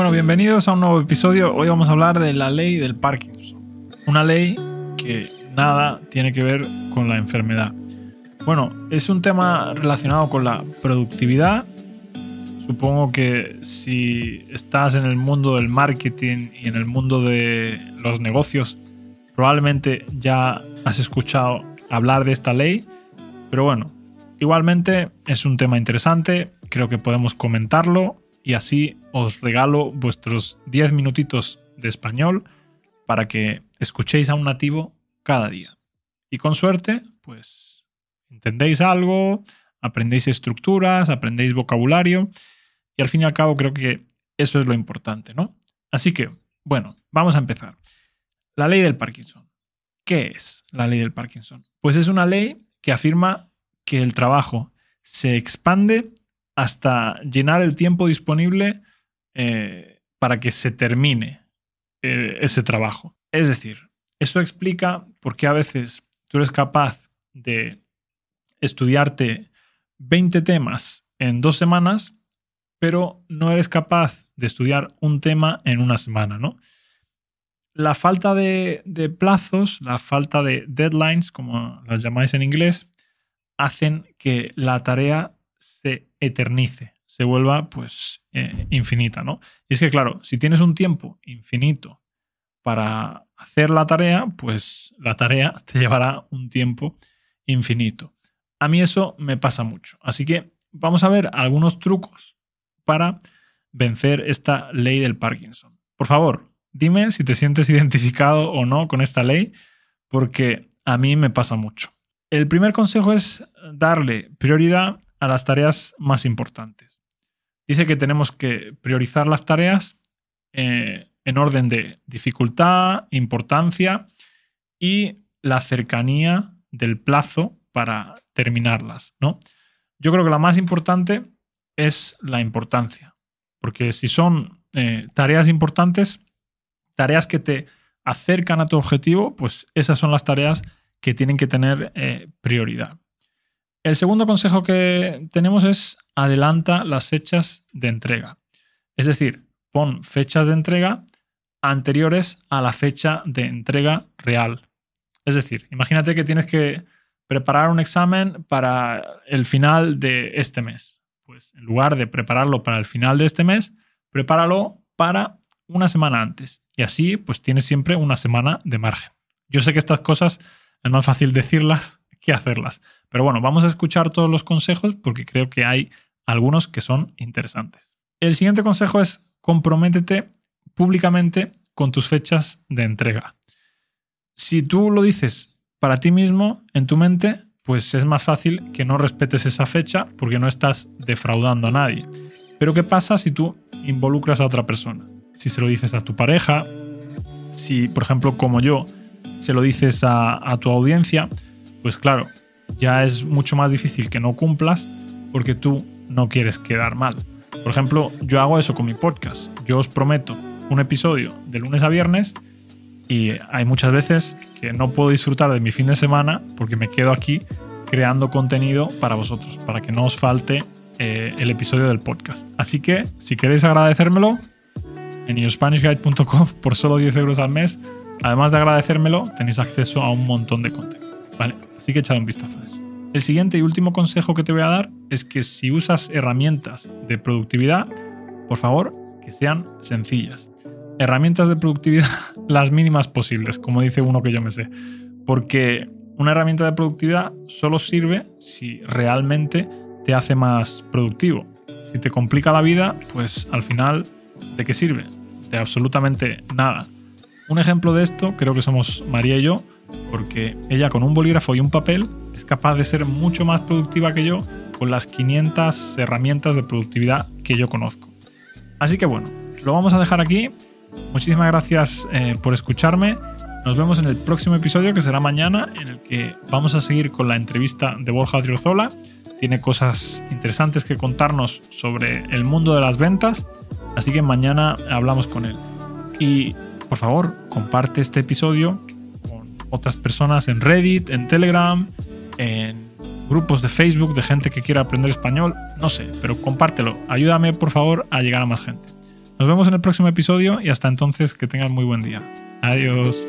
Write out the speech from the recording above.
Bueno, bienvenidos a un nuevo episodio. Hoy vamos a hablar de la ley del Parkinson. Una ley que nada tiene que ver con la enfermedad. Bueno, es un tema relacionado con la productividad. Supongo que si estás en el mundo del marketing y en el mundo de los negocios, probablemente ya has escuchado hablar de esta ley. Pero bueno, igualmente es un tema interesante. Creo que podemos comentarlo y así os regalo vuestros 10 minutitos de español para que escuchéis a un nativo cada día. Y con suerte, pues entendéis algo, aprendéis estructuras, aprendéis vocabulario y al fin y al cabo creo que eso es lo importante, ¿no? Así que, bueno, vamos a empezar. La ley del Parkinson. ¿Qué es la ley del Parkinson? Pues es una ley que afirma que el trabajo se expande hasta llenar el tiempo disponible eh, para que se termine eh, ese trabajo. Es decir, eso explica por qué a veces tú eres capaz de estudiarte 20 temas en dos semanas, pero no eres capaz de estudiar un tema en una semana, ¿no? La falta de, de plazos, la falta de deadlines, como las llamáis en inglés, hacen que la tarea se eternice, se vuelva pues eh, infinita, ¿no? Y es que claro, si tienes un tiempo infinito para hacer la tarea, pues la tarea te llevará un tiempo infinito. A mí eso me pasa mucho. Así que vamos a ver algunos trucos para vencer esta ley del Parkinson. Por favor, dime si te sientes identificado o no con esta ley, porque a mí me pasa mucho. El primer consejo es darle prioridad a las tareas más importantes. Dice que tenemos que priorizar las tareas eh, en orden de dificultad, importancia y la cercanía del plazo para terminarlas. ¿no? Yo creo que la más importante es la importancia, porque si son eh, tareas importantes, tareas que te acercan a tu objetivo, pues esas son las tareas que tienen que tener eh, prioridad. El segundo consejo que tenemos es adelanta las fechas de entrega. Es decir, pon fechas de entrega anteriores a la fecha de entrega real. Es decir, imagínate que tienes que preparar un examen para el final de este mes. Pues en lugar de prepararlo para el final de este mes, prepáralo para una semana antes. Y así pues tienes siempre una semana de margen. Yo sé que estas cosas es más fácil decirlas que hacerlas. Pero bueno, vamos a escuchar todos los consejos porque creo que hay algunos que son interesantes. El siguiente consejo es comprométete públicamente con tus fechas de entrega. Si tú lo dices para ti mismo, en tu mente, pues es más fácil que no respetes esa fecha porque no estás defraudando a nadie. Pero ¿qué pasa si tú involucras a otra persona? Si se lo dices a tu pareja, si por ejemplo como yo se lo dices a, a tu audiencia, pues claro, ya es mucho más difícil que no cumplas porque tú no quieres quedar mal. Por ejemplo, yo hago eso con mi podcast. Yo os prometo un episodio de lunes a viernes y hay muchas veces que no puedo disfrutar de mi fin de semana porque me quedo aquí creando contenido para vosotros, para que no os falte eh, el episodio del podcast. Así que, si queréis agradecérmelo, en yourspanishguide.com por solo 10 euros al mes, además de agradecérmelo, tenéis acceso a un montón de contenido. ¿Vale? Así que echar un vistazo a eso. El siguiente y último consejo que te voy a dar es que si usas herramientas de productividad, por favor, que sean sencillas. Herramientas de productividad las mínimas posibles, como dice uno que yo me sé. Porque una herramienta de productividad solo sirve si realmente te hace más productivo. Si te complica la vida, pues al final, ¿de qué sirve? De absolutamente nada. Un ejemplo de esto creo que somos María y yo, porque ella con un bolígrafo y un papel es capaz de ser mucho más productiva que yo con las 500 herramientas de productividad que yo conozco. Así que bueno, lo vamos a dejar aquí. Muchísimas gracias eh, por escucharme. Nos vemos en el próximo episodio que será mañana en el que vamos a seguir con la entrevista de Borja Triozola. Tiene cosas interesantes que contarnos sobre el mundo de las ventas, así que mañana hablamos con él. Y por favor, comparte este episodio otras personas en Reddit, en Telegram, en grupos de Facebook de gente que quiera aprender español, no sé, pero compártelo. Ayúdame por favor a llegar a más gente. Nos vemos en el próximo episodio y hasta entonces que tengan muy buen día. Adiós.